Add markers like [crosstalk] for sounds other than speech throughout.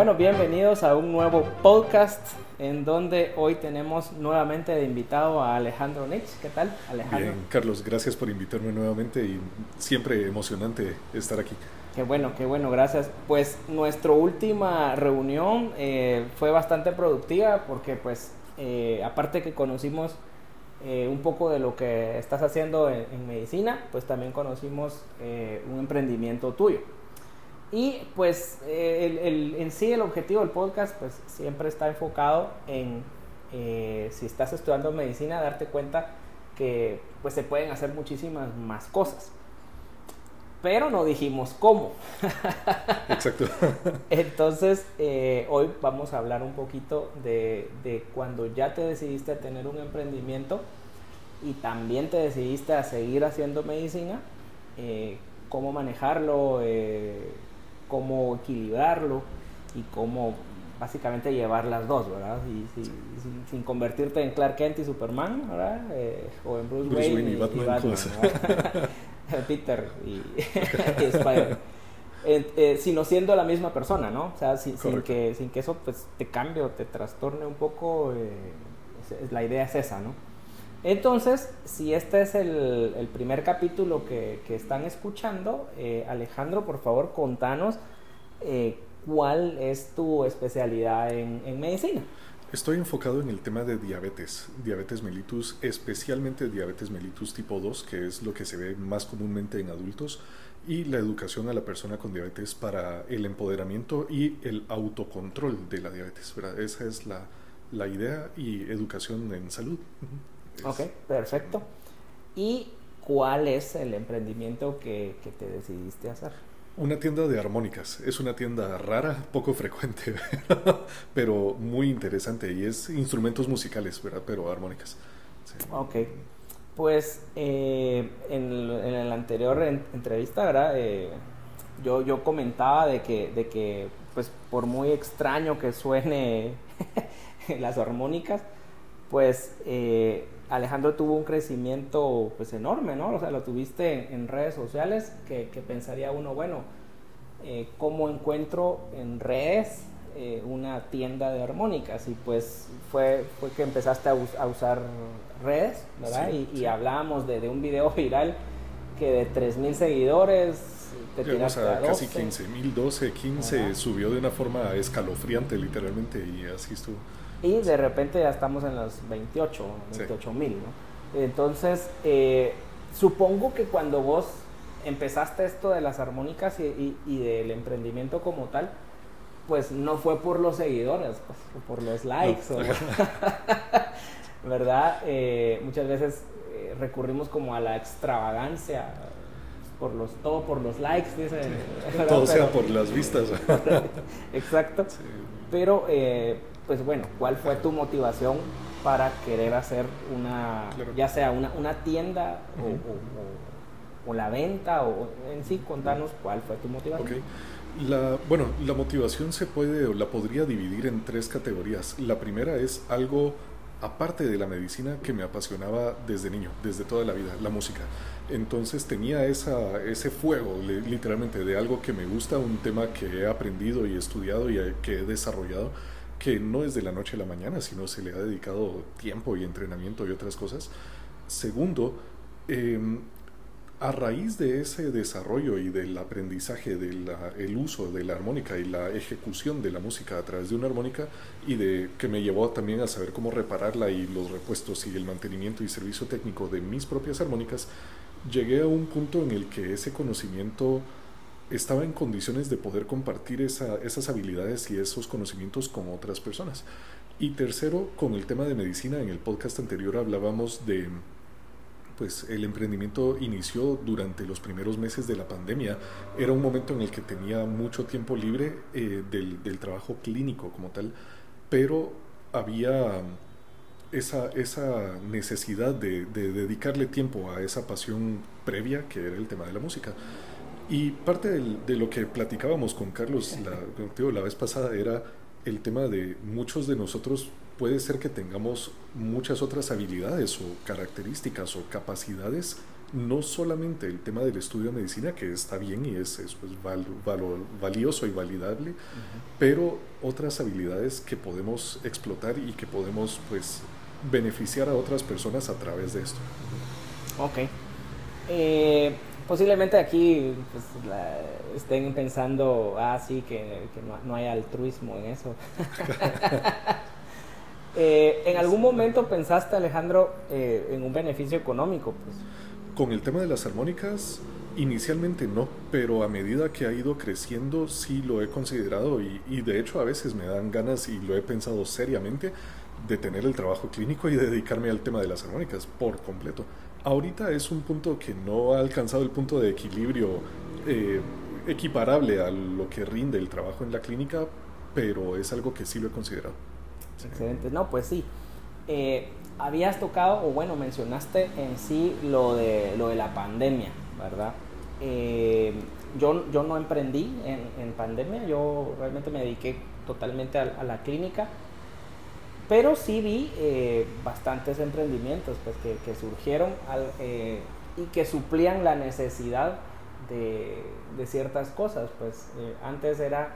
bueno, bienvenidos a un nuevo podcast en donde hoy tenemos nuevamente de invitado a Alejandro Nix. ¿Qué tal, Alejandro? Bien, Carlos, gracias por invitarme nuevamente y siempre emocionante estar aquí. Qué bueno, qué bueno, gracias. Pues nuestra última reunión eh, fue bastante productiva porque pues eh, aparte que conocimos eh, un poco de lo que estás haciendo en, medicina, pues también conocimos un emprendimiento tuyo. Y pues el, en sí el objetivo del podcast pues siempre está enfocado en si estás estudiando medicina darte cuenta que pues se pueden hacer muchísimas más cosas pero no dijimos cómo. [laughs] Exacto. Entonces, eh, hoy vamos a hablar un poquito de, de, cuando ya te decidiste a tener un emprendimiento y también te decidiste a seguir haciendo medicina, eh, cómo manejarlo, eh, cómo equilibrarlo y cómo básicamente llevar las dos, ¿verdad? Y, sin, convertirte en Clark Kent y Superman, ¿verdad? o en Bruce, Wayne, y, Batman. [laughs] Peter y, [laughs] Spider. Eh, sino siendo la misma persona, ¿no? O sea, sin, que, sin que eso pues, te cambie o te trastorne un poco, eh, la idea es esa, ¿no? Entonces, si este es el, primer capítulo que, están escuchando, eh, Alejandro, por favor, contanos cuál es tu especialidad en medicina. Estoy enfocado en el tema de diabetes, diabetes mellitus, especialmente diabetes mellitus tipo 2, que es lo que se ve más comúnmente en adultos, y la educación a la persona con diabetes para el empoderamiento y el autocontrol de la diabetes. Esa es la, la, idea y educación en salud. Ok, perfecto. ¿Y cuál es el emprendimiento que, que te decidiste hacer? Una tienda de armónicas. Es una tienda rara, poco frecuente, [laughs] pero muy interesante. Y es instrumentos musicales, ¿verdad? Pero armónicas. Ok. Pues eh, en, en, la anterior entrevista, ¿verdad? Eh, yo, yo comentaba de que, de que, pues por muy extraño que suene [laughs] las armónicas, pues eh, Alejandro tuvo un crecimiento pues enorme, ¿no? O sea, lo tuviste en, redes sociales que, pensaría uno, bueno, eh, ¿cómo encuentro en redes eh, una tienda de armónicas? Y pues fue, fue que empezaste a, usar redes, ¿verdad? y, hablábamos de, un video viral que de 3.000 seguidores te tiraste a, casi 15.000, 12, 15, subió de una forma escalofriante literalmente y así estuvo y de repente ya estamos en los 28, 28 mil, ¿no? Entonces, eh, supongo que cuando vos empezaste esto de las armónicas y, del emprendimiento como tal, pues no fue por los seguidores, pues, por los likes, [laughs] ¿verdad? Eh, muchas veces eh, recurrimos como a la extravagancia, por los, todo por los likes, dice. [laughs] Todo sea por las vistas. [laughs] Exacto. Pero pues bueno, ¿cuál fue tu motivación para querer hacer una, ya sea una, una tienda o, la venta o en sí, contanos cuál fue tu motivación. La, bueno, la motivación se puede o la podría dividir en tres categorías. La primera es algo aparte de la medicina que me apasionaba desde niño, desde toda la vida, la música. Entonces tenía esa, ese fuego, literalmente, de algo que me gusta, un tema que he aprendido y estudiado y que he desarrollado que no es de la noche a la mañana, sino se le ha dedicado tiempo y entrenamiento y otras cosas. Segundo, em, a raíz de ese desarrollo y del aprendizaje del uso de la armónica y la ejecución de la música a través de una armónica y de que me llevó también a saber cómo repararla y los repuestos y el mantenimiento y servicio técnico de mis propias armónicas, llegué a un punto en el que ese conocimiento estaba en condiciones de poder compartir esas habilidades y esos conocimientos con otras personas. Y tercero, con el tema de medicina, en el podcast anterior hablábamos de, pues el emprendimiento inició durante los primeros meses de la pandemia. Era un momento en el que tenía mucho tiempo libre eh, del, trabajo clínico como tal, pero había esa, necesidad de dedicarle tiempo a esa pasión previa que era el tema de la música. Y parte de lo que platicábamos con Carlos la, la vez pasada era el tema de muchos de nosotros puede ser que tengamos muchas otras habilidades o características o capacidades no solamente el tema del estudio de medicina, que está bien y es, es pues, valioso y validable, pero otras habilidades que podemos explotar y que podemos pues beneficiar a otras personas a través de esto. Ok. Eh, posiblemente aquí pues, estén pensando, ah, sí, que, no, hay altruismo en eso. [laughs] Eh, ¿En algún momento pensaste, Alejandro, eh, en un beneficio económico? Pues? Con el tema de las armónicas, inicialmente no, pero a medida que ha ido creciendo sí lo he considerado y, y de hecho a veces me dan ganas y lo he pensado seriamente de tener el trabajo clínico y dedicarme al tema de las armónicas por completo. Ahorita es un punto que no ha alcanzado el punto de equilibrio eh, equiparable a lo que rinde el trabajo en la clínica, pero es algo que sí lo he considerado. Excelente, no, pues sí. Eh, habías tocado, o bueno, mencionaste en sí lo de, lo de la pandemia, ¿verdad? Eh, yo, yo no emprendí en, en, pandemia, yo realmente me dediqué totalmente a la clínica pero sí vi eh, bastantes emprendimientos pues, que, surgieron eh, y que suplían la necesidad de, ciertas cosas. Pues eh, antes era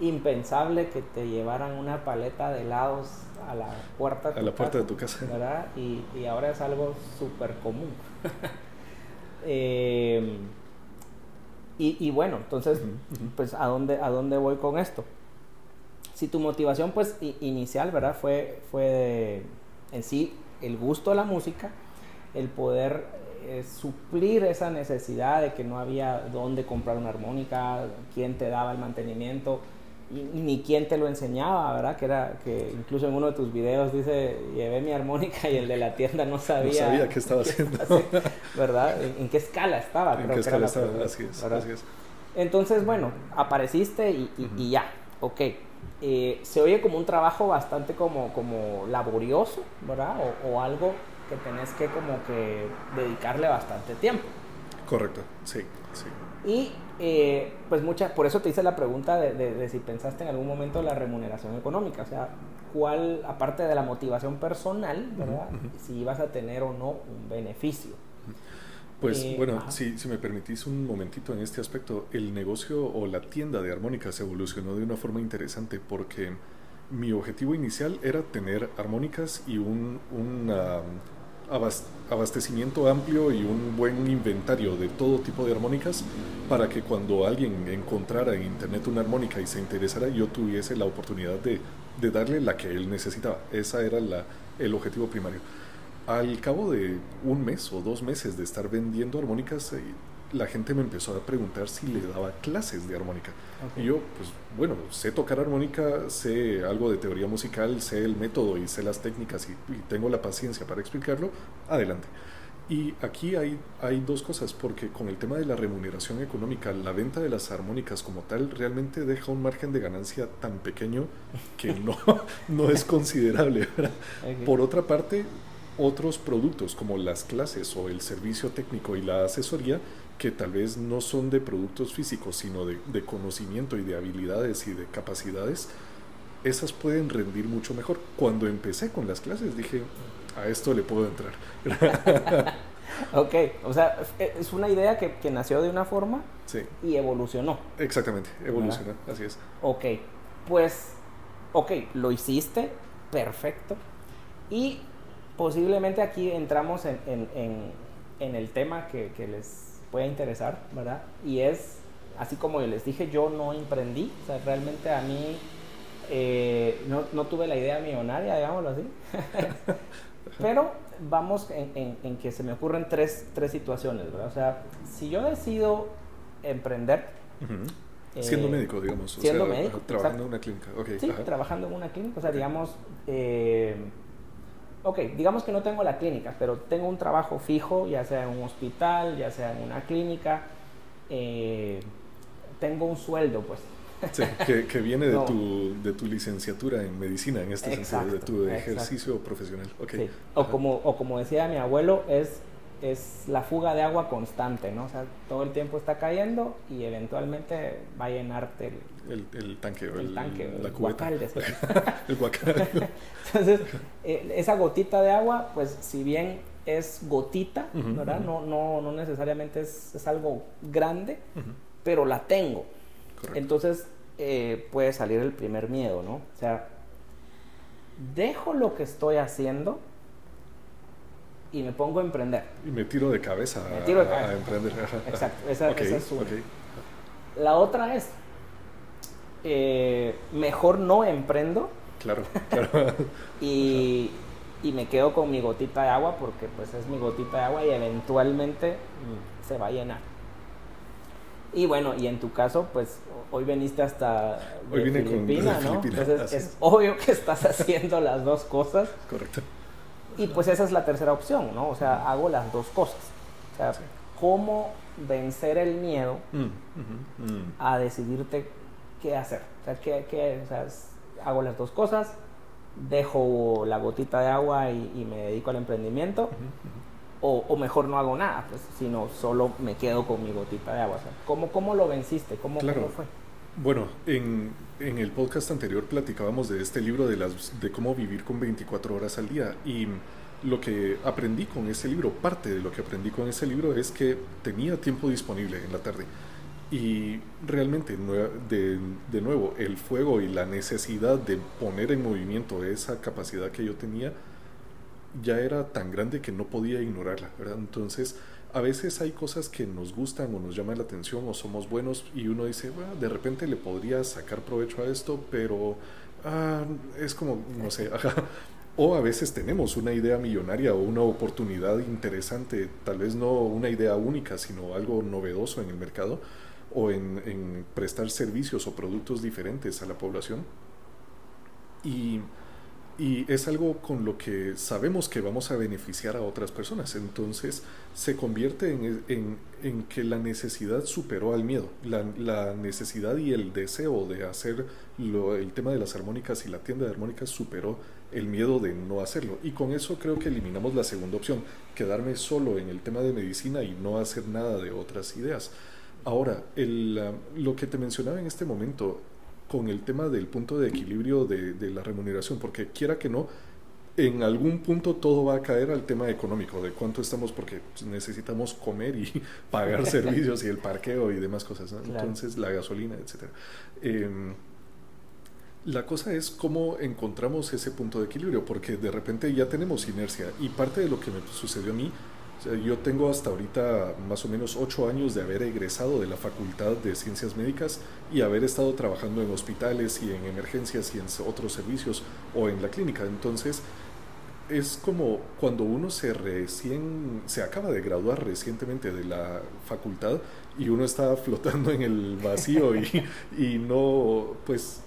impensable que te llevaran una paleta de helados a la puerta, a la puerta de tu casa. ¿verdad? Y, ahora es algo súper común. [laughs] y, bueno, entonces, pues ¿a dónde, ¿a dónde voy con esto? Si tu motivación pues inicial, ¿verdad? Fue, fue en sí el gusto de la música, el poder eh, suplir esa necesidad de que no había dónde comprar una armónica, quién te daba el mantenimiento, ni quién te lo enseñaba, ¿verdad? Que era que incluso en uno de tus videos dice, llevé mi armónica y el de la tienda no sabía. No sabía qué estaba [laughs] haciendo. [laughs] ¿Verdad? ¿En, qué escala estaba? ¿En qué escala estaba? Así es, Entonces, bueno, apareciste y, y ya, ok. Eh, se oye como un trabajo bastante como, como laborioso, ¿verdad? O, algo que tenés que como que dedicarle bastante tiempo. Correcto, sí, sí. Y eh, pues muchas, por eso te hice la pregunta de, de, si pensaste en algún momento la remuneración económica, o sea, cuál, aparte de la motivación personal, ¿verdad? Si ibas a tener o no un beneficio. Pues eh, bueno, si, si, me permitís un momentito en este aspecto, el negocio o la tienda de armónicas evolucionó de una forma interesante porque mi objetivo inicial era tener armónicas y un, un abastecimiento amplio y un buen inventario de todo tipo de armónicas para que cuando alguien encontrara en internet una armónica y se interesara yo tuviese la oportunidad de, de darle la que él necesitaba. Esa era la, el objetivo primario. Al cabo de un mes o dos meses de estar vendiendo armónicas, eh, la gente me empezó a preguntar si le daba clases de armónica. Y yo, pues bueno, sé tocar armónica, sé algo de teoría musical, sé el método y sé las técnicas y, tengo la paciencia para explicarlo, adelante. Y aquí hay, hay dos cosas, porque con el tema de la remuneración económica, la venta de las armónicas como tal realmente deja un margen de ganancia tan pequeño que no, [laughs] no es considerable. Por otra parte, otros productos como las clases o el servicio técnico y la asesoría que tal vez no son de productos físicos, sino de, conocimiento y de habilidades y de capacidades, esas pueden rendir mucho mejor. Cuando empecé con las clases dije, a esto le puedo entrar. [laughs] ok, o sea, es una idea que, que nació de una forma y evolucionó. Exactamente, evolucionó, así es. Ok, pues, ok, lo hiciste, perfecto. Y posiblemente aquí entramos en, en, en, el tema que, que, les pueda interesar, ¿verdad? Y es, así como yo les dije, yo no emprendí, o sea, realmente a mí eh, no, no, tuve la idea millonaria, digámoslo así, [laughs] pero vamos en, en, que se me ocurren tres, tres situaciones, ¿verdad? O sea, si yo decido emprender, siendo eh, médico, digamos. Siendo médico. Trabajando en una clínica. Okay, sí, trabajando en una clínica. O sea, digamos, eh, ok, digamos que no tengo la clínica, pero tengo un trabajo fijo, ya sea en un hospital, ya sea en una clínica, eh, tengo un sueldo, pues. Sí, que, viene de, [laughs] tu, de tu licenciatura en medicina, en este sentido, de tu ejercicio profesional. Okay. O, como, o como decía mi abuelo, es es la fuga de agua constante, ¿no? O sea, todo el tiempo está cayendo y eventualmente va a llenarte el, el, tanque, el, tanque, la cubeta. [laughs] el guacal. [laughs] Entonces, eh, esa gotita de agua, pues si bien es gotita, ¿verdad? No, no, no necesariamente es, es algo grande, pero la tengo. Entonces eh, puede salir el primer miedo, ¿no? O sea, dejo lo que estoy haciendo y me pongo a emprender. Y me tiro de cabeza, a, emprender. [laughs] Exacto, esa, es una. La otra es, eh, mejor no emprendo. Claro, claro. [laughs] y, y me quedo con mi gotita de agua porque pues es mi gotita de agua y eventualmente se va a llenar. Y bueno, y en tu caso, pues hoy veniste hasta hoy vine Filipina, ¿no? Entonces es obvio que estás [laughs] haciendo las dos cosas. Correcto. Y pues esa es la tercera opción, ¿no? O sea, hago las dos cosas. O sea, cómo vencer el miedo mm, mm. a decidirte qué hacer. O sea, ¿qué, o sea, hago las dos cosas, dejo la gotita de agua y, me dedico al emprendimiento, O, mejor no hago nada, pues, sino solo me quedo con mi gotita de agua. ¿cómo, ¿Cómo lo venciste? ¿Cómo, claro. fue? Bueno, en, en, el podcast anterior platicábamos de este libro de, las, de cómo vivir con 24 horas al día y lo que aprendí con ese libro, parte de lo que aprendí con ese libro es que tenía tiempo disponible en la tarde. Y realmente, de, de, nuevo, el fuego y la necesidad de poner en movimiento esa capacidad que yo tenía ya era tan grande que no podía ignorarla, ¿verdad? Entonces, a veces hay cosas que nos gustan o nos llaman la atención o somos buenos y uno dice, bueno, de repente le podría sacar provecho a esto, pero ah, es como, no sé, O a veces tenemos una idea millonaria o una oportunidad interesante, tal vez no una idea única, sino algo novedoso en el mercado o en, prestar servicios o productos diferentes a la población. Y, es algo con lo que sabemos que vamos a beneficiar a otras personas. Entonces se convierte en, que la necesidad superó al miedo. La, necesidad y el deseo de hacer el tema de las armónicas y la tienda de armónicas superó el miedo de no hacerlo. Y con eso creo que eliminamos la segunda opción, quedarme solo en el tema de medicina y no hacer nada de otras ideas. Ahora, el, lo que te mencionaba en este momento con el tema del punto de equilibrio de, la remuneración, porque quiera que no, en algún punto todo va a caer al tema económico, de cuánto estamos, porque necesitamos comer y [laughs] pagar [laughs] servicios y el parqueo y demás cosas, entonces la gasolina, etc. Em, la cosa es cómo encontramos ese punto de equilibrio, porque de repente ya tenemos inercia y parte de lo que me sucedió a mí yo tengo hasta ahorita más o menos ocho años de haber egresado de la Facultad de Ciencias Médicas y haber estado trabajando en hospitales y en emergencias y en otros servicios o en la clínica. Entonces, es como cuando uno se recién se acaba de graduar recientemente de la facultad y uno está [laughs] flotando en el vacío y, [laughs] y no pues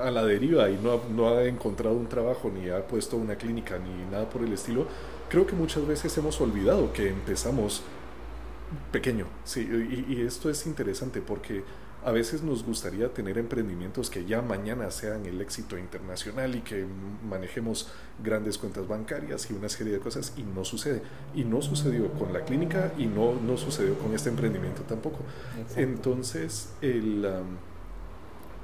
a, la deriva y no, no ha encontrado un trabajo ni ha puesto una clínica ni nada por el estilo creo que muchas veces hemos olvidado que empezamos pequeño. Sí, y, esto es interesante porque a veces nos gustaría tener emprendimientos que ya mañana sean el éxito internacional y que manejemos grandes cuentas bancarias y una serie de cosas y no sucede. Y no sucedió con la clínica y no, no sucedió con este emprendimiento tampoco. Entonces, el,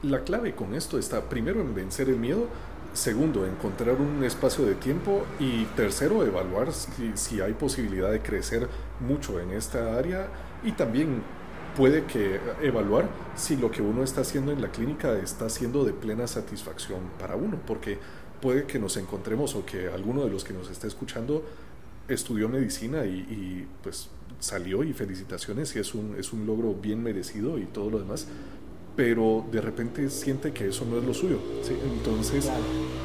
la clave con esto está primero en vencer el miedo Segundo, encontrar un espacio de tiempo. Y tercero, evaluar si, hay posibilidad de crecer mucho en esta área. Y también puede que evaluar si lo que uno está haciendo en la clínica está siendo de plena satisfacción para uno. Porque puede que nos encontremos o que alguno de los que nos está escuchando estudió medicina y, y pues salió y felicitaciones y es un, es un logro bien merecido y todo lo demás pero de repente siente que eso no es lo suyo. Entonces,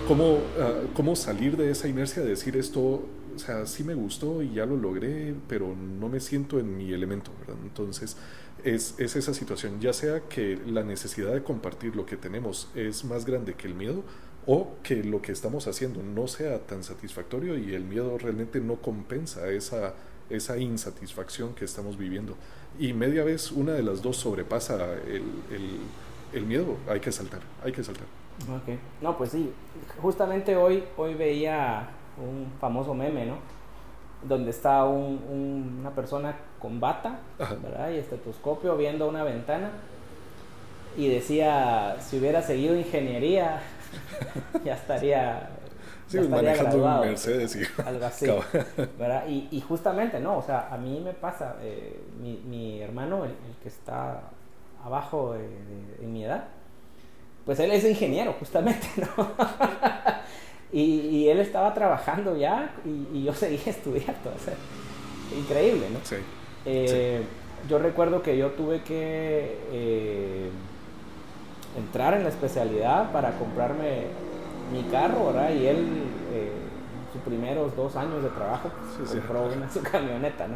¿cómo, ah, ¿cómo salir de esa inercia de decir esto? O sea, sí me gustó y ya lo logré, pero no me siento en mi elemento, ¿verdad? Entonces, es, es, esa situación, ya sea que la necesidad de compartir lo que tenemos es más grande que el miedo o que lo que estamos haciendo no sea tan satisfactorio y el miedo realmente no compensa esa, esa insatisfacción que estamos viviendo y media vez una de las dos sobrepasa el, el, miedo, hay que saltar, hay que saltar. Okay. No, pues sí, justamente hoy, hoy veía un famoso meme, ¿no? Donde está un, una persona con bata, ¿verdad? Y estetoscopio viendo una ventana y decía, si hubiera seguido ingeniería, [laughs] ya estaría Sí, manejando un Mercedes y [laughs] algo así. ¿verdad? Y, y, justamente, no, o sea, a mí me pasa, eh, mi, mi, hermano, el, que está abajo de, en mi edad, pues él es ingeniero, justamente, [laughs] ¿no? y, y, él estaba trabajando ya y, y yo seguía [laughs] estudiando, o sea, increíble, ¿no? Sí. Eh, yo recuerdo que yo tuve que eh, entrar en la especialidad para comprarme mi carro, ¿verdad? Y él, eh, sus primeros dos años de trabajo, pues, compró una su [laughs] camioneta, ¿no?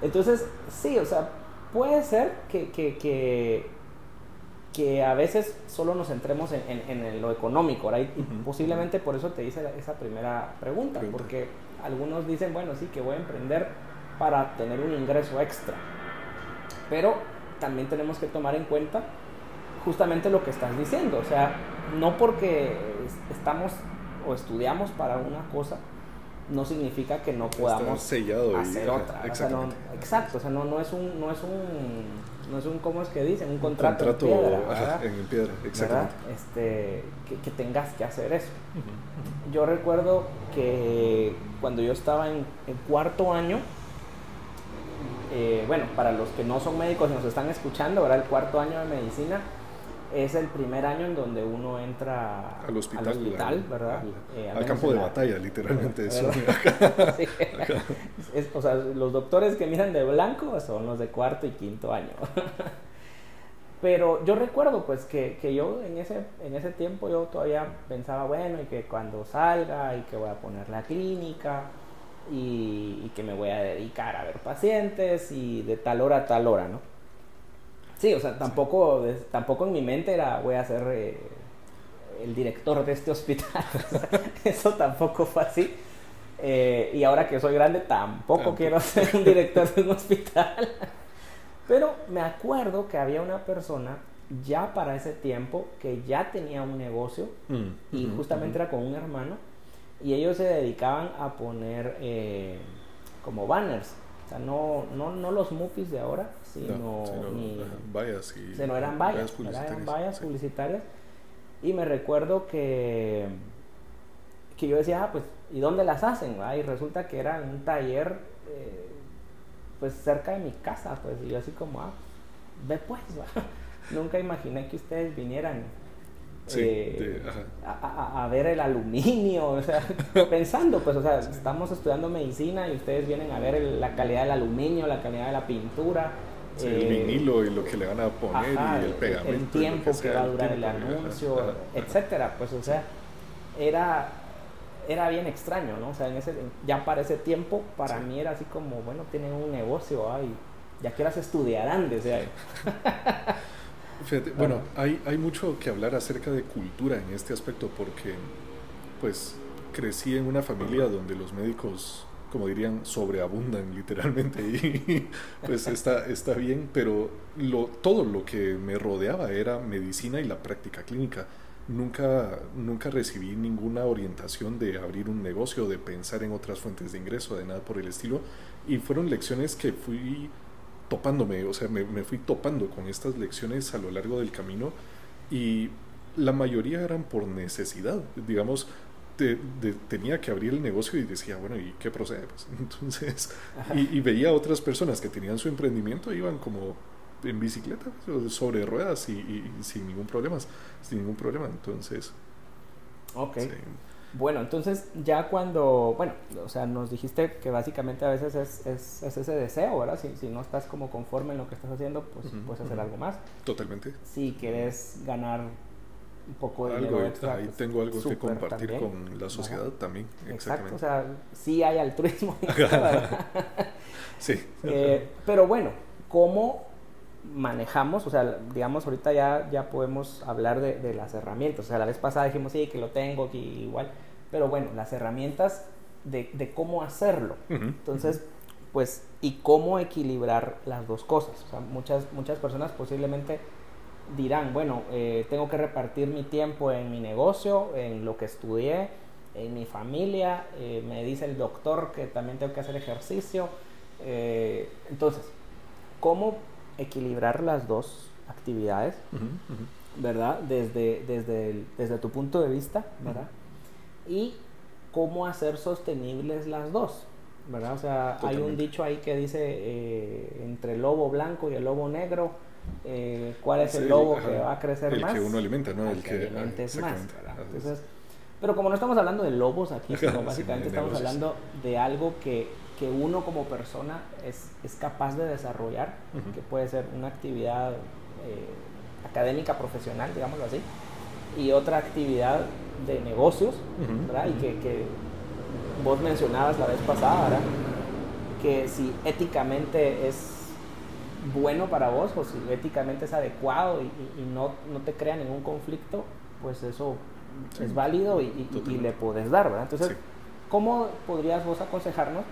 Entonces, sí, o sea, puede ser que, que, que, que a veces solo nos centremos en, en, lo económico, ¿verdad? Y, posiblemente por eso te hice esa primera pregunta, porque algunos dicen, bueno, sí, que voy a emprender para tener un ingreso extra. Pero también tenemos que tomar en cuenta justamente lo que estás diciendo. O sea, no porque estamos o estudiamos para una cosa, no significa que no podamos hacer otra. exacto, o sea, no, no es un, no es un, no es un, ¿cómo es que dicen? Un contrato, en piedra. en piedra, exactamente. Este, que, tengas que hacer eso. Yo recuerdo que cuando yo estaba en, en cuarto año, eh, bueno, para los que no son médicos y nos están escuchando, ¿verdad? El cuarto año de medicina es el primer año en donde uno entra al hospital, ¿verdad? Eh, al, campo de batalla, literalmente. [laughs] Eso. [laughs] o sea, los doctores que miran de blanco son los de cuarto y quinto año. [laughs] Pero yo recuerdo pues que, que, yo en ese, en ese tiempo yo todavía pensaba, bueno, y que cuando salga y que voy a poner la clínica y, que me voy a dedicar a ver pacientes y de tal hora a tal hora, ¿no? Sí, o sea, tampoco, tampoco en mi mente era voy a ser eh, el director de este hospital. [laughs] Eso tampoco fue así. Eh, y ahora que soy grande, tampoco quiero ser un director de un hospital. Pero me acuerdo que había una persona ya para ese tiempo que ya tenía un negocio mm, y justamente era con un hermano y ellos se dedicaban a poner eh, como banners. O sea, no, no, no los mupis de ahora, sino, ni, vallas y eran vallas, publicitarias, eran vallas publicitarias. Y me recuerdo que, que yo decía, ah, pues, ¿y dónde las hacen? Y resulta que era en un taller, eh, pues, cerca de mi casa, pues, y yo así como, ah, ve pues, [laughs] Nunca imaginé que ustedes vinieran eh, a, ver el aluminio, o sea, [laughs] pensando, pues, o sea, estamos estudiando medicina y ustedes vienen a ver la calidad del aluminio, la calidad de la pintura. el eh, vinilo y lo que le van a poner y el pegamento. El tiempo que, va a durar el anuncio, etcétera, pues, o sea, era, era bien extraño, ¿no? O sea, en ese, ya para ese tiempo, para mí era así como, bueno, tienen un negocio, ay, ya quieras estudiarán, [laughs] decía bueno, hay, hay mucho que hablar acerca de cultura en este aspecto porque, pues, crecí en una familia donde los médicos, como dirían, sobreabundan literalmente y [laughs] pues está, está bien, pero lo, todo lo que me rodeaba era medicina y la práctica clínica. Nunca, nunca recibí ninguna orientación de abrir un negocio, de pensar en otras fuentes de ingreso, de nada por el estilo. Y fueron lecciones que fui topándome, o sea, me, fui topando con estas lecciones a lo largo del camino y la mayoría eran por necesidad, digamos, tenía que abrir el negocio y decía, bueno, ¿y qué procede? Pues, [laughs] entonces, y, veía a otras personas que tenían su emprendimiento, iban como en bicicleta, sobre ruedas y, sin ningún problema, sin ningún problema, entonces... Ok. Bueno, entonces ya cuando, bueno, o sea, nos dijiste que básicamente a veces es, es, ese deseo, ¿verdad? Si, si, no estás como conforme en lo que estás haciendo, pues puedes hacer algo más. Totalmente. Si quieres ganar un poco de algo extra, ahí pues, tengo algo que compartir con la sociedad también. Exacto, o sea, sí hay altruismo. [laughs] sí. [laughs] Eh, pero bueno, ¿cómo manejamos, o sea, digamos, ahorita ya, ya podemos hablar de, de, las herramientas. O sea, la vez pasada dijimos, sí, que lo tengo aquí igual. Pero bueno, las herramientas de, de cómo hacerlo. Entonces, pues, y cómo equilibrar las dos cosas. O sea, muchas, muchas personas posiblemente dirán, bueno, eh, tengo que repartir mi tiempo en mi negocio, en lo que estudié, en mi familia. Eh, me dice el doctor que también tengo que hacer ejercicio. Eh, entonces, ¿cómo equilibrar las dos actividades, ¿verdad? Desde, desde, desde tu punto de vista, ¿verdad? Y cómo hacer sostenibles las dos, ¿verdad? O sea, hay un dicho ahí que dice eh, entre el lobo blanco y el lobo negro, eh, ¿cuál es el lobo que va a crecer más? El que uno alimenta, ¿no? El, que, alimentes más, Entonces, pero como no estamos hablando de lobos aquí, sino [laughs] básicamente estamos hablando de algo que, que, uno como persona es, es capaz de desarrollar, que puede ser una actividad eh, académica, profesional, digámoslo así, y otra actividad de negocios, ¿verdad? Y que, que, vos mencionabas la vez pasada, ¿verdad? Que si éticamente es bueno para vos o si éticamente es adecuado y, no, no, te crea ningún conflicto, pues eso es válido y, le puedes dar, ¿verdad? Entonces, ¿cómo podrías vos aconsejarnos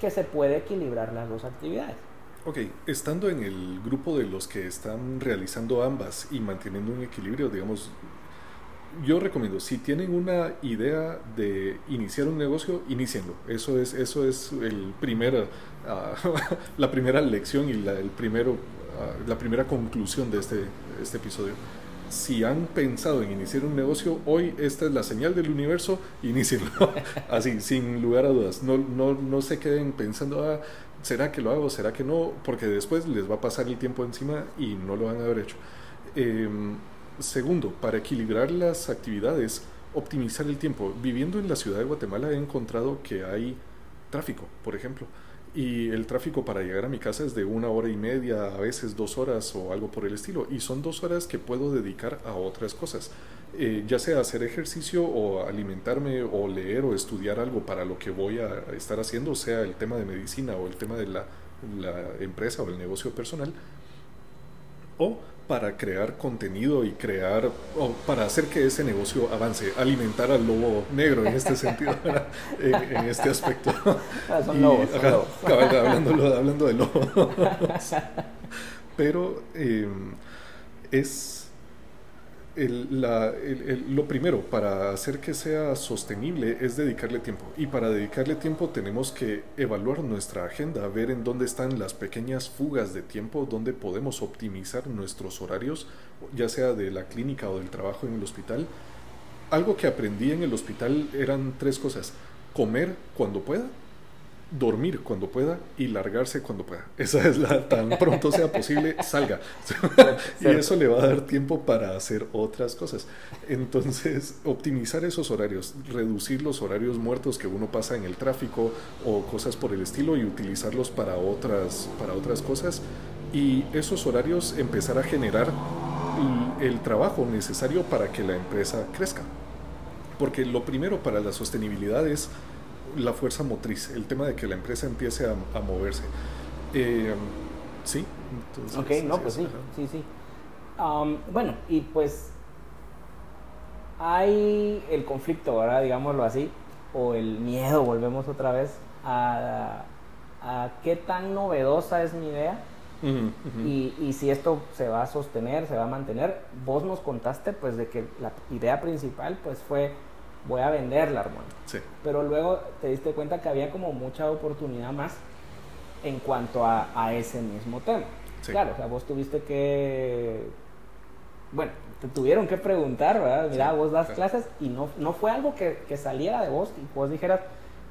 que se puede equilibrar las dos actividades? Ok, estando en el grupo de los que están realizando ambas y manteniendo un equilibrio, digamos, yo recomiendo, si tienen una idea de iniciar un negocio, inicienlo. Eso es, eso es el primer, ah, [laughs] la primera lección y la, el primero, ah, la primera conclusión de este, este episodio si han pensado en iniciar un negocio, hoy esta es la señal del universo, inicienlo. [laughs] Así, sin lugar a dudas. No, no, no se queden pensando, ah, ¿será que lo hago? ¿Será que no? Porque después les va a pasar el tiempo encima y no lo van a haber hecho. Em, segundo, para equilibrar las actividades, optimizar el tiempo. Viviendo en la ciudad de Guatemala he encontrado que hay tráfico, por ejemplo y el tráfico para llegar a mi casa es de una hora y media, a veces dos horas o algo por el estilo. Y son dos horas que puedo dedicar a otras cosas, eh, ya sea hacer ejercicio o alimentarme o leer o estudiar algo para lo que voy a estar haciendo, sea el tema de medicina o el tema de la, la empresa o el negocio personal. O para crear contenido y crear, o para hacer que ese negocio avance, alimentar al lobo negro en este sentido, [laughs] en, este aspecto. Ah, son lobos, hablando, de lobos. [laughs] Pero eh, es lo primero para hacer que sea sostenible es dedicarle tiempo. Y para dedicarle tiempo tenemos que evaluar nuestra agenda, ver en dónde están las pequeñas fugas de tiempo, dónde podemos optimizar nuestros horarios, ya sea de la clínica o del trabajo en el hospital. Algo que aprendí en el hospital eran tres cosas. Comer cuando pueda, dormir cuando pueda y largarse cuando pueda. Esa es la tan pronto sea posible, salga. [laughs] y eso le va a dar tiempo para hacer otras cosas. Entonces, optimizar esos horarios, reducir los horarios muertos que uno pasa en el tráfico o cosas por el estilo y utilizarlos para otras, para otras cosas. Y esos horarios empezar a generar el trabajo necesario para que la empresa crezca. Porque lo primero para la sostenibilidad es la fuerza motriz, el tema de que la empresa empiece a, moverse. Eh, sí. ok, no, pues sí, sí, sí. Um, bueno, y pues hay el conflicto, ¿verdad? Digámoslo así, o el miedo, volvemos otra vez, a, a qué tan novedosa es mi idea. Y, y, si esto se va a sostener, se va a mantener, vos nos contaste pues de que la idea principal pues fue voy a vender la armónica. Pero luego te diste cuenta que había como mucha oportunidad más en cuanto a, a ese mismo tema. Claro, o sea, vos tuviste que, bueno, te tuvieron que preguntar, ¿verdad? Mira, vos das clases y no, no fue algo que, que, saliera de vos y vos dijeras,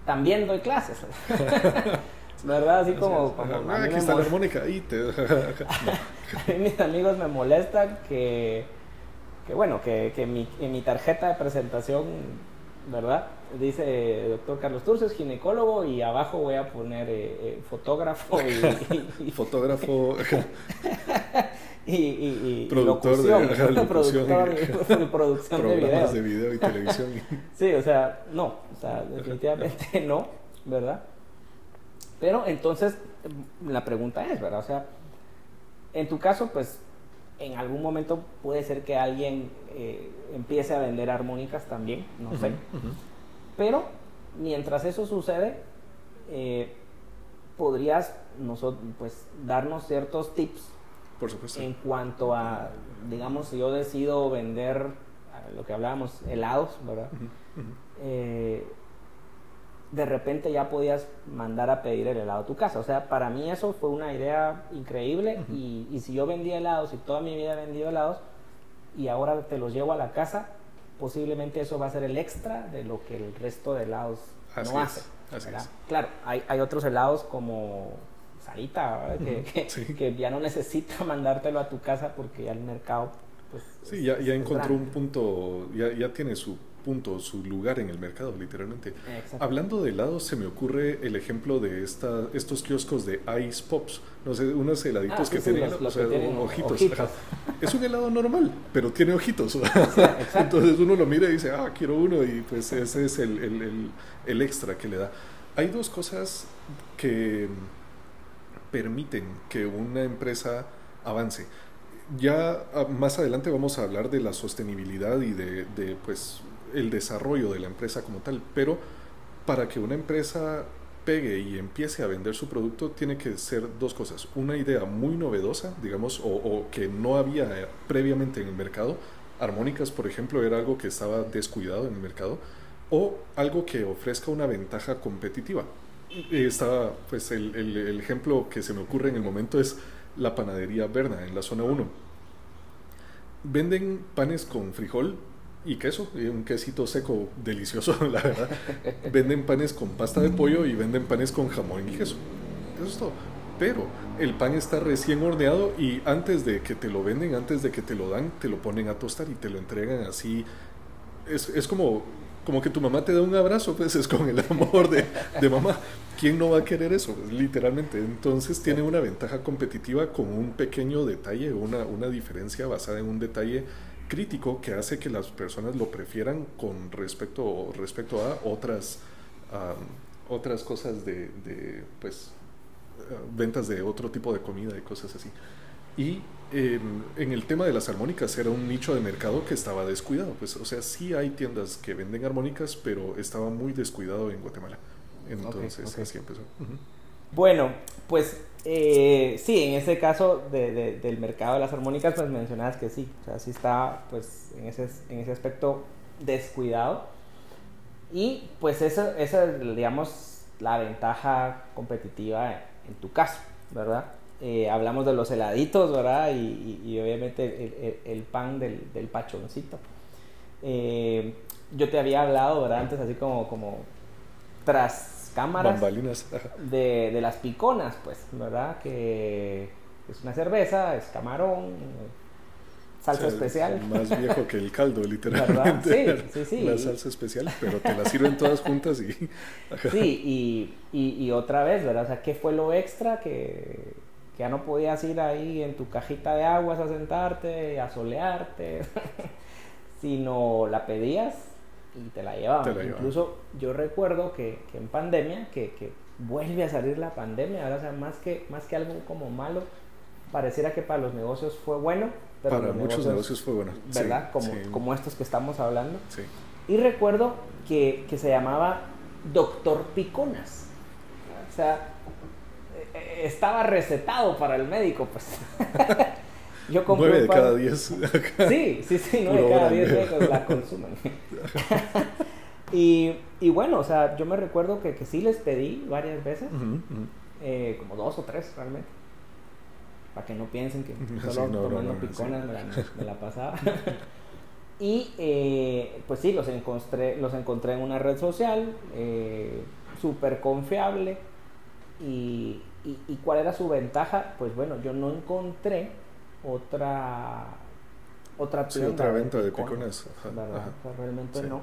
también doy clases. [laughs] ¿Verdad? Así como... como aquí está la armónica y te... [laughs] a mí mis amigos me molestan que que bueno, que, que mi, en mi tarjeta de presentación, ¿verdad? Dice doctor Carlos Turces, ginecólogo, y abajo voy a poner eh, eh, fotógrafo y, [laughs] fotógrafo [laughs] y, y, productor de, producción, [laughs] producción de, videos. de video y televisión. sí, o sea, no, o sea, definitivamente no, ¿verdad? Pero entonces la pregunta es, ¿verdad? O sea, en tu caso, pues en algún momento puede ser que alguien eh, empiece a vender armónicas también, no sé. Pero mientras eso sucede, eh, podrías nosotros, pues, darnos ciertos tips Por supuesto. en cuanto a, digamos, si yo decido vender lo que hablábamos, helados, ¿verdad? De repente ya podías mandar a pedir el helado a tu casa. O sea, para mí eso fue una idea increíble y, si yo vendía helados y toda mi vida he vendido helados y ahora te los llevo a la casa, posiblemente eso va a ser el extra de lo que el resto de helados no hace. Claro, hay, hay otros helados como Sarita, [laughs] que, ya no necesita [laughs] mandártelo a tu casa porque ya el mercado... Pues, sí, ya, ya encontró un punto, ya, ya tiene su punto, su lugar en el mercado, literalmente. Hablando de helados, se me ocurre el ejemplo de esta, estos kioscos de Ice Pops, no sé, unos heladitos ah, que, tienen, ojitos. [laughs] Es un helado normal, pero tiene ojitos. [laughs] Entonces uno lo mira y dice, ah, quiero uno, y pues ese es el, el, el extra que le da. Hay dos cosas que permiten que una empresa avance ya ah, más adelante vamos a hablar de la sostenibilidad y de, de, pues el desarrollo de la empresa como tal, pero para que una empresa pegue y empiece a vender su producto tiene que ser dos cosas. Una idea muy novedosa, digamos, o, que no había previamente en el mercado. Armónicas, por ejemplo, era algo que estaba descuidado en el mercado. O algo que ofrezca una ventaja competitiva. Está, pues, el, el ejemplo que se me ocurre en el momento es la panadería Berna en la zona 1. Venden panes con frijol y queso, y un quesito seco delicioso, [laughs] la verdad. venden panes con pasta de pollo y venden panes con jamón y queso. Eso es todo. Pero el pan está recién horneado y antes de que te lo venden, antes de que te lo dan, te lo ponen a tostar y te lo entregan así. Es, es como, como que tu mamá te da un abrazo, pues es con el amor de, de mamá. ¿Quién no va a querer eso? Literalmente. Entonces tiene una ventaja competitiva con un pequeño detalle, una, una diferencia basada en un detalle crítico que hace que las personas lo prefieran con respecto, respecto a otras, otras cosas de, pues, ventas de otro tipo de comida y cosas así. Y en el tema de las armónicas era un nicho de mercado que estaba descuidado. Pues, o sea, sí hay tiendas que venden armónicas, pero estaba muy descuidado en Guatemala. Entonces, así empezó. Bueno, pues eh, sí, en ese caso del mercado de las armónicas, pues mencionabas que sí, o sea, sí está pues en ese, en ese aspecto descuidado. Y pues esa, esa es, digamos, la ventaja competitiva en, tu caso, ¿verdad? Eh, hablamos de los heladitos, ¿verdad? Y, obviamente el, pan del, del pachoncito. Eh, yo te había hablado, ¿verdad? Antes así como, como tras cámaras de, de, las piconas, pues, ¿verdad? Que es una cerveza, es camarón, salsa especial. más viejo que el caldo, [laughs] literalmente. Sí, sí, sí. La salsa especial, pero te la sirven todas juntas y... [laughs] sí, y, y, otra vez, ¿verdad? O sea, ¿qué fue lo extra que, que ya no podías ir ahí en tu cajita de aguas a sentarte, a solearte, [laughs] sino la pedías y te la llevaban. Incluso yo recuerdo que, que en pandemia, que, que, vuelve a salir la pandemia, ahora o sea, más que, más que algo como malo, pareciera que para los negocios fue bueno. Pero para muchos negocios, fue bueno. ¿Verdad? como, como estos que estamos hablando. Y recuerdo que, que se llamaba Doctor Piconas. O sea, e, e, estaba recetado para el médico, pues. [laughs] Yo compré 9 de cada 10. Sí, sí, sí, 9 de cada 10 la consumen. [laughs] y, y, bueno, o sea, yo me recuerdo que, que sí les pedí varias veces, Eh, como dos o tres realmente, para que no piensen que solo tomando piconas me, la, me, la, [laughs] pasaba. y eh, pues sí, los encontré, los encontré en una red social, eh, súper confiable. Y, y, y cuál era su ventaja? Pues bueno, yo no encontré otra otra, otra venta de picones. realmente no.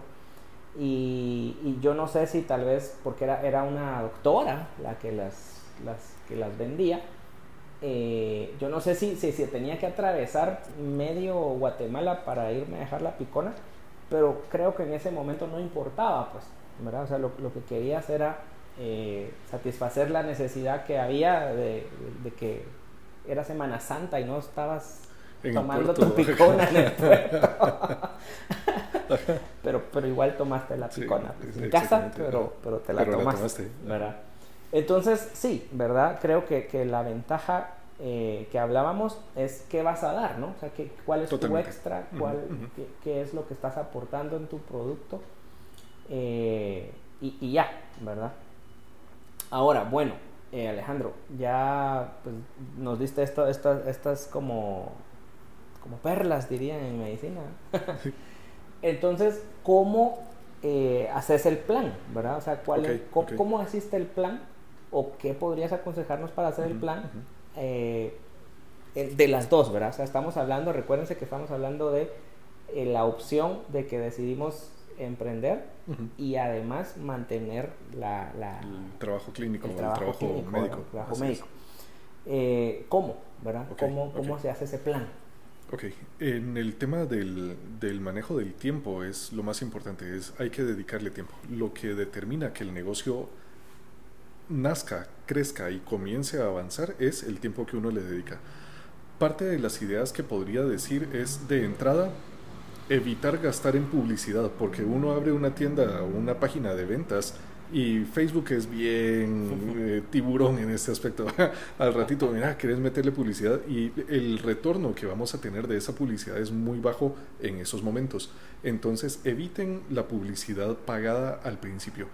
Y, y, yo no sé si tal vez, porque era, era una doctora la que las, las, que las vendía, eh, yo no sé si, si, tenía que atravesar medio Guatemala para irme a dejar la picona, pero creo que en ese momento no importaba, pues, ¿verdad? O sea, lo, lo que querías era eh, satisfacer la necesidad que había de, de que era Semana Santa y no estabas tomando tu picona en el [laughs] puerto. [laughs] pero, pero igual tomaste la picona pues, en casa, pero, pero te la tomaste. ¿verdad? Entonces, sí, ¿verdad? Creo que, que la ventaja eh, que hablábamos es qué vas a dar, ¿no? O sea, que, cuál es tu extra, cuál, qué, es lo que estás aportando en tu producto eh, y, y ya, ¿verdad? Ahora, bueno, eh, Alejandro, ya pues, nos diste esto, estas como, como perlas, dirían en medicina. [laughs] Entonces, ¿cómo eh, haces el plan? ¿Verdad? O sea, ¿cuál ¿cómo, asiste el plan? ¿O qué podrías aconsejarnos para hacer el plan? Eh, de las dos, ¿verdad? O sea, estamos hablando, recuérdense que estamos hablando de eh, la opción de que decidimos emprender y además mantener la, el trabajo clínico, el trabajo, médico. trabajo médico. Eh, ¿Cómo? ¿verdad? ¿Cómo, ¿Cómo se hace ese plan? Ok, en el tema del, del, manejo del tiempo es lo más importante, es hay que dedicarle tiempo. Lo que determina que el negocio nazca, crezca y comience a avanzar es el tiempo que uno le dedica. Parte de las ideas que podría decir es de entrada evitar gastar en publicidad, porque uno abre una tienda o una página de ventas y Facebook es bien eh, tiburón en este aspecto. [laughs] Al ratito, mira, querés meterle publicidad y el retorno que vamos a tener de esa publicidad es muy bajo en esos momentos. Entonces, eviten la publicidad pagada al principio.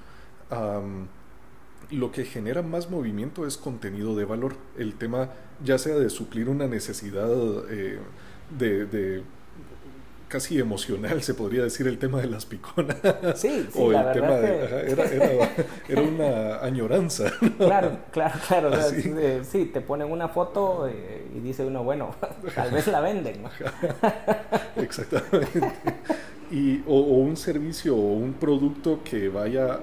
lo que genera más movimiento es contenido de valor. El tema, ya sea de suplir una necesidad eh, de casi emocional, se podría decir, el tema de las piconas. Sí, sí, o el tema de, era, una añoranza. Claro, claro, claro. sí, te ponen una foto eh, y dice uno, bueno, tal vez la venden. Exactamente. Y, o, un servicio o un producto que vaya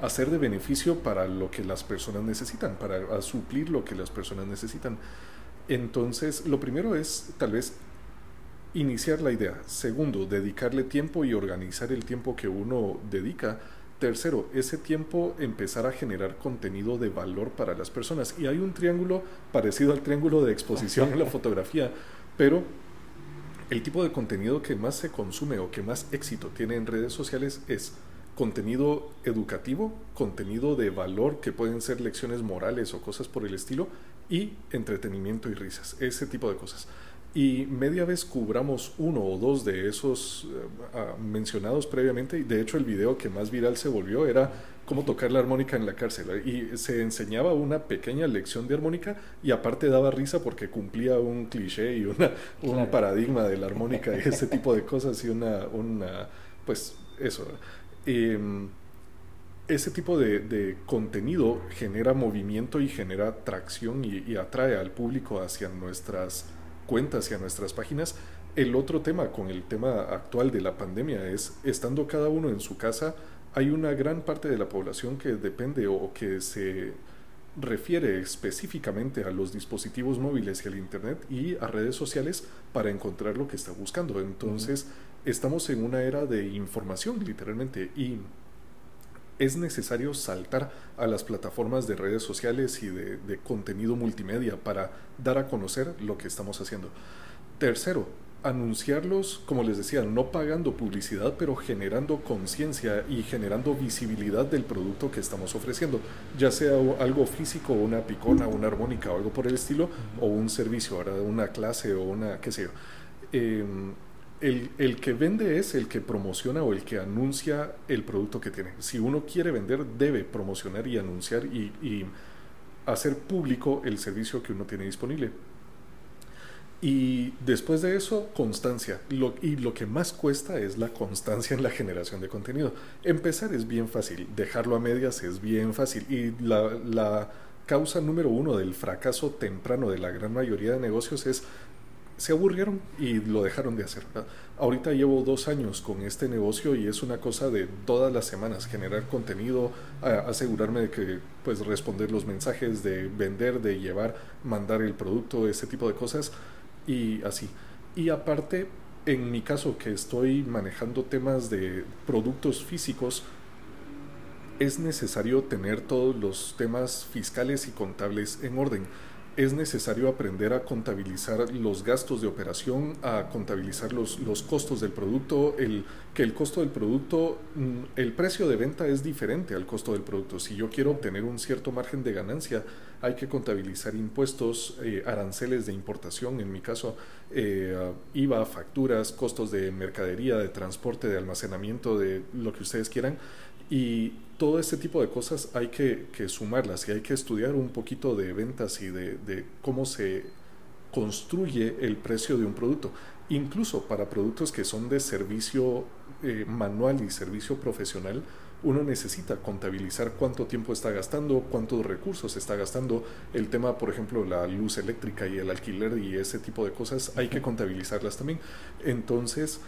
a, ser de beneficio para lo que las personas necesitan, para suplir lo que las personas necesitan. Entonces, lo primero es tal vez iniciar la idea. Segundo, dedicarle tiempo y organizar el tiempo que uno dedica. Tercero, ese tiempo empezar a generar contenido de valor para las personas. Y hay un triángulo parecido al triángulo de exposición en la [laughs] fotografía, pero el tipo de contenido que más se consume o que más éxito tiene en redes sociales es contenido educativo, contenido de valor que pueden ser lecciones morales o cosas por el estilo, y entretenimiento y risas, ese tipo de cosas y media vez cubramos uno o dos de esos ah, mencionados previamente y de hecho el video que más viral se volvió era cómo tocar la armónica en la cárcel y se enseñaba una pequeña lección de armónica y aparte daba risa porque cumplía un cliché y una, un paradigma de la armónica y ese tipo de cosas y una, una pues eso. Em, ese tipo de, contenido genera movimiento y genera tracción y atrae al público hacia nuestras cuentas y a nuestras páginas. El otro tema con el tema actual de la pandemia es, estando cada uno en su casa, hay una gran parte de la población que depende o que se refiere específicamente a los dispositivos móviles y al Internet y a redes sociales para encontrar lo que está buscando. Entonces, estamos en una era de información, literalmente, y es necesario saltar a las plataformas de redes sociales y de, contenido multimedia para dar a conocer lo que estamos haciendo. Tercero, anunciarlos, como les decía, no pagando publicidad, pero generando conciencia y generando visibilidad del producto que estamos ofreciendo, ya sea algo físico, una picona, una armónica o algo por el estilo, o un servicio, una clase o una, qué sé yo. Em, el, que vende es el que promociona o el que anuncia el producto que tiene. Si uno quiere vender, debe promocionar y anunciar y, hacer público el servicio que uno tiene disponible. Y después de eso, constancia. y lo que más cuesta es la constancia en la generación de contenido. Empezar es bien fácil, dejarlo a medias es bien fácil. Y la, la causa número uno del fracaso temprano de la gran mayoría de negocios es se aburrieron y lo dejaron de hacer. Ahorita llevo dos años con este negocio y es una cosa de todas las semanas, generar contenido, asegurarme de que pues responder los mensajes, de vender, de llevar, mandar el producto, ese tipo de cosas y así. Y aparte, en mi caso que estoy manejando temas de productos físicos, es necesario tener todos los temas fiscales y contables en orden es necesario aprender a contabilizar los gastos de operación, a contabilizar los, los costos del producto, el, que el costo del producto, mm, el precio de venta es diferente al costo del producto. Si yo quiero obtener un cierto margen de ganancia, hay que contabilizar impuestos, eh, aranceles de importación, en mi caso, eh, IVA, facturas, costos de mercadería, de transporte, de almacenamiento, de lo que ustedes quieran. Y todo este tipo de cosas hay que, sumarlas y hay que estudiar un poquito de ventas y de, cómo se construye el precio de un producto. Incluso para productos que son de servicio eh, manual y servicio profesional, uno necesita contabilizar cuánto tiempo está gastando, cuántos recursos está gastando. El tema, por ejemplo, la luz eléctrica y el alquiler y ese tipo de cosas, hay que contabilizarlas también. Entonces,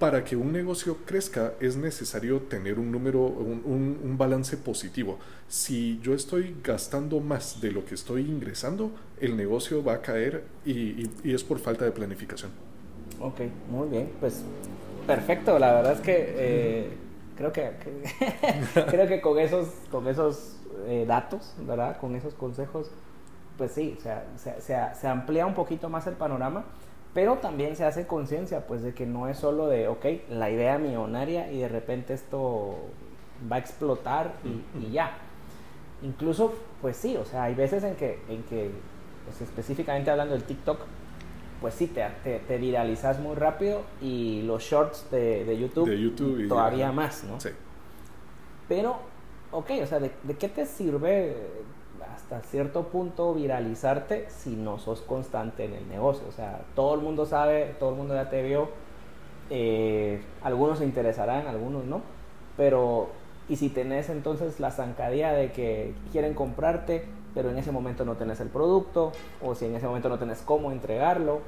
para que un negocio crezca es necesario tener un número, un, balance positivo. Si yo estoy gastando más de lo que estoy ingresando, el negocio va a caer y, es por falta de planificación. Ok, muy bien, pues perfecto. La verdad es que eh, creo que, [laughs] creo que con esos, con esos eh, datos, ¿verdad? Con esos consejos, pues sí, o sea, se amplía un poquito más el panorama pero también se hace conciencia pues de que no es solo de, ok, la idea millonaria y de repente esto va a explotar y, ya. Incluso, pues sí, o sea, hay veces en que, en que pues específicamente hablando del TikTok, pues sí, te, te, viralizas muy rápido y los shorts de, YouTube, todavía más, ¿no? Sí. Pero, ok, o sea, ¿de, ¿de, qué te sirve hasta cierto punto viralizarte si no sos constante en el negocio. O sea, todo el mundo sabe, todo el mundo ya te vio, eh, algunos se interesarán, algunos no, pero y si tenés entonces la zancadilla de que quieren comprarte, pero en ese momento no tenés el producto, o si en ese momento no tenés cómo entregarlo,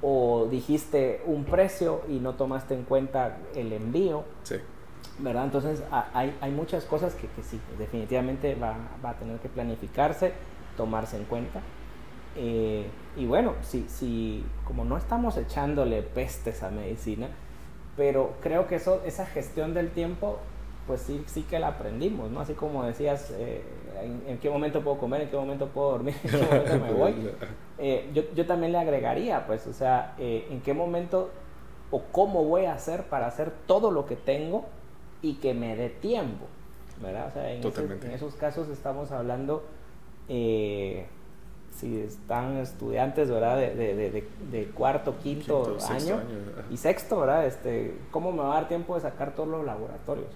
o dijiste un precio y no tomaste en cuenta el envío. Sí ¿verdad? Entonces hay, hay muchas cosas que, que sí, definitivamente va, va, a tener que planificarse, tomarse en cuenta. Eh, y bueno, si, si, como no estamos echándole pestes a medicina, pero creo que eso, esa gestión del tiempo, pues sí, sí que la aprendimos, ¿no? Así como decías, eh, en, qué momento puedo comer, en qué momento puedo dormir, en qué [laughs] momento me voy. Eh, yo, yo, también le agregaría, pues, o sea, en qué momento o cómo voy a hacer para hacer todo lo que tengo y que me dé tiempo, ¿verdad? O sea, en, esos casos estamos hablando, eh, si están estudiantes, ¿verdad? De, cuarto, quinto, año, y sexto, ¿verdad? Este, ¿Cómo me va a dar tiempo de sacar todos los laboratorios?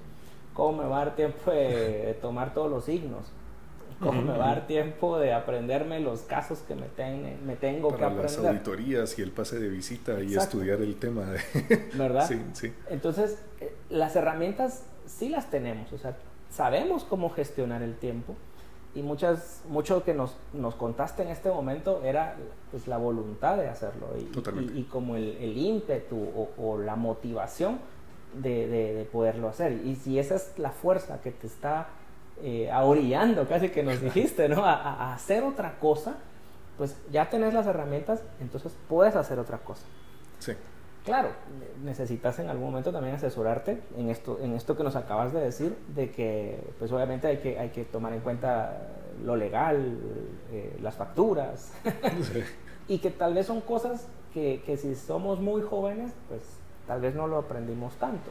¿Cómo me va a dar tiempo de, tomar todos los signos? ¿Cómo me va a dar tiempo de aprenderme los casos que me, me tengo que aprender? las auditorías y el pase de visita y estudiar el tema. De... [laughs] ¿Verdad? Sí, sí. Entonces, eh, las herramientas sí las tenemos, o sea, sabemos cómo gestionar el tiempo y muchas, mucho que nos, nos contaste en este momento era pues, la voluntad de hacerlo y, y, como el, el ímpetu o, la motivación de, de, poderlo hacer. Y si esa es la fuerza que te está eh, ahorillando, casi que nos dijiste, ¿no? A, hacer otra cosa, pues ya tenés las herramientas, entonces puedes hacer otra cosa. Sí. Claro, necesitas en algún momento también asesorarte en esto, en esto que nos acabas de decir, de que pues obviamente hay que, hay que tomar en cuenta lo legal, eh, las facturas, [laughs] y que tal vez son cosas que, que si somos muy jóvenes, pues tal vez no lo aprendimos tanto.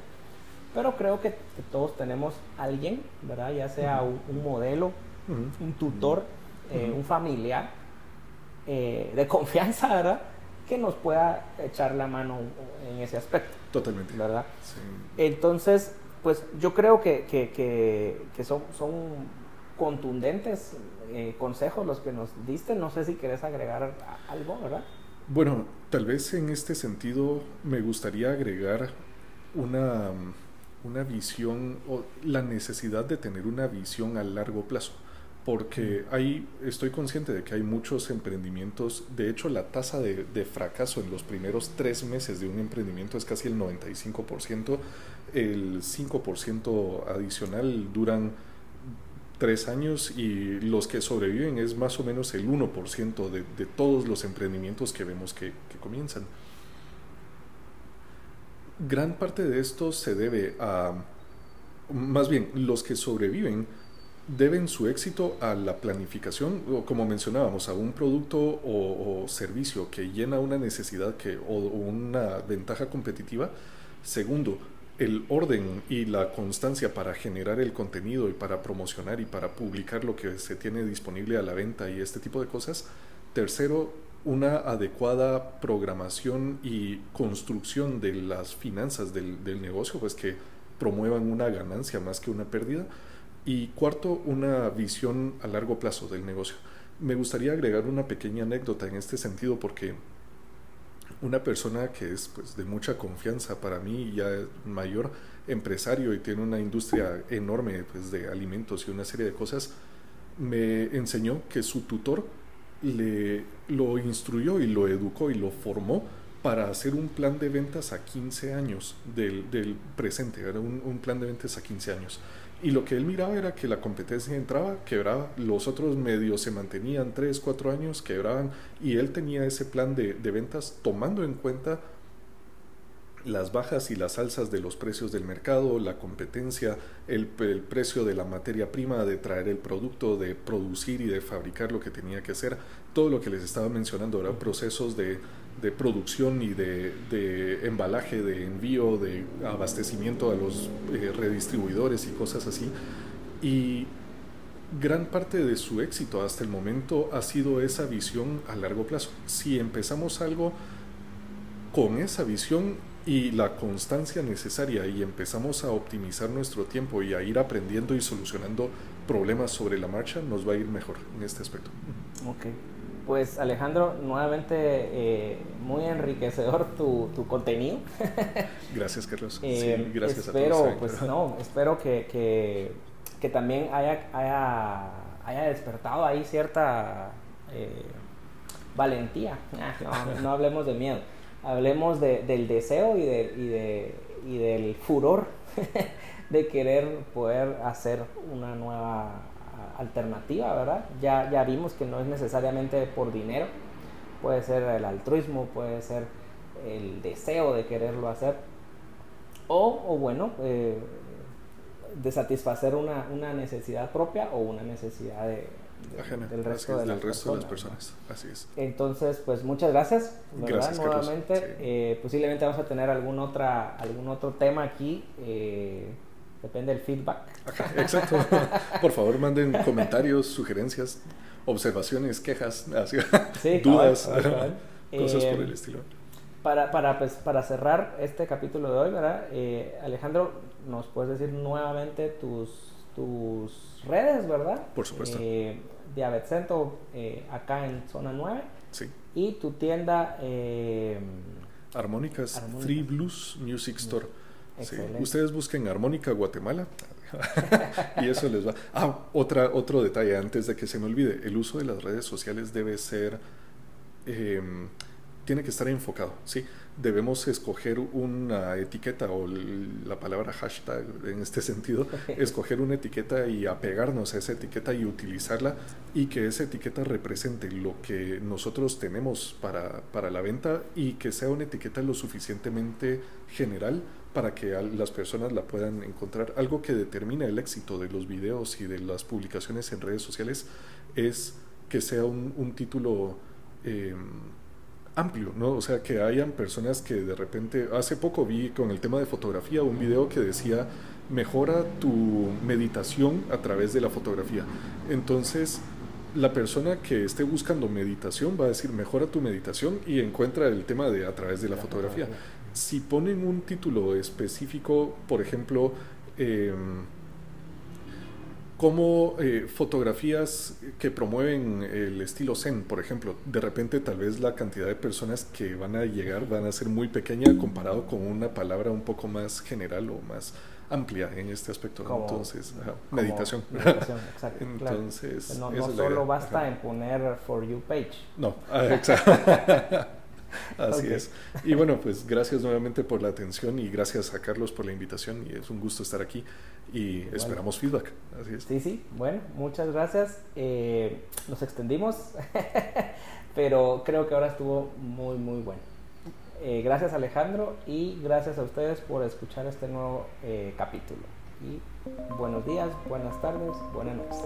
Pero creo que, todos tenemos alguien, ¿verdad? Ya sea un, modelo, un tutor, eh, un familiar eh, de [laughs] confianza, ¿verdad? Que nos pueda echar la mano en ese aspecto. Totalmente. ¿Verdad? Entonces, pues yo creo que, que, son, son contundentes eh, consejos los que nos diste. No sé si querés agregar algo, ¿verdad? Bueno, tal vez en este sentido me gustaría agregar una una visión o la necesidad de tener una visión a largo plazo. Porque hay, estoy consciente de que hay muchos emprendimientos, de hecho la tasa de, fracaso en los primeros tres meses de un emprendimiento es casi el 95%, el 5% adicional duran tres años y los que sobreviven es más o menos el 1% de, de todos los emprendimientos que vemos que, que comienzan gran parte de esto se debe a, más bien, los que sobreviven deben su éxito a la planificación, o como mencionábamos, a un producto o, servicio que llena una necesidad que, o, una ventaja competitiva. Segundo, el orden y la constancia para generar el contenido y para promocionar y para publicar lo que se tiene disponible a la venta y este tipo de cosas. Tercero, una adecuada programación y construcción de las finanzas del, negocio, pues que promuevan una ganancia más que una pérdida. Y cuarto, una visión a largo plazo del negocio. Me gustaría agregar una pequeña anécdota en este sentido porque una persona que es pues, de mucha confianza para mí, ya mayor empresario y tiene una industria enorme pues, de alimentos y una serie de cosas, me enseñó que su tutor le, lo instruyó y lo educó y lo formó para hacer un plan de ventas a 15 años del, presente, era un, plan de ventas a 15 años. Y lo que él miraba era que la competencia entraba, quebraba, los otros medios se mantenían 3, 4 años, quebraban, y él tenía ese plan de ventas tomando en cuenta las bajas y las alzas de los precios del mercado, la competencia, el, precio de la materia prima, de traer el producto, de producir y de fabricar lo que tenía que hacer, todo lo que les estaba mencionando eran procesos de, producción y de, de, embalaje, de envío, de abastecimiento a los eh, redistribuidores y cosas así. Y gran parte de su éxito hasta el momento ha sido esa visión a largo plazo. Si empezamos algo con esa visión, y la constancia necesaria y empezamos a optimizar nuestro tiempo y a ir aprendiendo y solucionando problemas sobre la marcha, nos va a ir mejor en este aspecto. Ok. Pues Alejandro, nuevamente eh, muy enriquecedor tu, tu contenido. [laughs] gracias, Carlos. Eh, sí, gracias espero, a todos. Pues no, espero que, que, que también haya, haya, haya, despertado ahí cierta eh, valentía. [laughs] No, no hablemos de miedo hablemos de, del deseo y, de, y, de, y del furor [laughs] de querer poder hacer una nueva alternativa, ¿verdad? Ya, ya vimos que no es necesariamente por dinero, puede ser el altruismo, puede ser el deseo de quererlo hacer, o, o bueno, eh, de satisfacer una, una, necesidad propia o una necesidad de, Ajena, del resto, de, del resto personas, de las personas. ¿no? Así es. Entonces, pues muchas gracias, ¿verdad? Gracias, Nuevamente, sí. eh, posiblemente vamos a tener algún, otra, algún otro tema aquí. Eh, depende del feedback. Ajá, exacto. [laughs] Por favor, manden comentarios, sugerencias, observaciones, quejas, sí, [laughs] dudas, cabal, cabal. [laughs] cosas Eh, por el estilo. Para, para, pues, para cerrar este capítulo de hoy, ¿verdad? Eh, Alejandro, ¿nos puedes decir nuevamente tus, tus redes, verdad? Por supuesto. Eh, Center, eh, acá en zona 9. Sí. Y tu tienda. Eh, Armónicas, Armónicas. Free Blues Music Store. Sí. Ustedes busquen Armónica Guatemala [laughs] [laughs] y eso les va. Ah, otra, otro detalle antes de que se me olvide. El uso de las redes sociales debe ser. eh, tiene que estar enfocado, ¿sí? Debemos escoger una etiqueta o la palabra hashtag en este sentido, [laughs] escoger una etiqueta y apegarnos a esa etiqueta y utilizarla y que esa etiqueta represente lo que nosotros tenemos para, para la venta y que sea una etiqueta lo suficientemente general para que las personas la puedan encontrar. Algo que determina el éxito de los videos y de las publicaciones en redes sociales es que sea un, un título eh, amplio, ¿no? O sea, que hayan personas que de repente, hace poco vi con el tema de fotografía un video que decía, mejora tu meditación a través de la fotografía. Entonces, la persona que esté buscando meditación va a decir, mejora tu meditación y encuentra el tema de a través de la fotografía. Si ponen un título específico, por ejemplo, eh, como eh, fotografías que promueven el estilo zen, por ejemplo, de repente tal vez la cantidad de personas que van a llegar van a ser muy pequeña comparado con una palabra un poco más general o más amplia en este aspecto. Entonces, ajá, como meditación. meditación, [laughs] exacto, claro. Entonces, No, solo idea. basta Ajá. en poner For You page. No, ah, [laughs] exacto. [laughs] [laughs] Así es. Y bueno, pues gracias nuevamente por la atención y gracias a Carlos por la invitación y es un gusto estar aquí y esperamos feedback. Así es. Sí, sí, bueno, muchas gracias. Eh, nos extendimos, [laughs] pero creo que ahora estuvo muy, muy bueno. Eh, gracias Alejandro y gracias a ustedes por escuchar este nuevo eh, capítulo. Y buenos días, buenas tardes, buenas noches.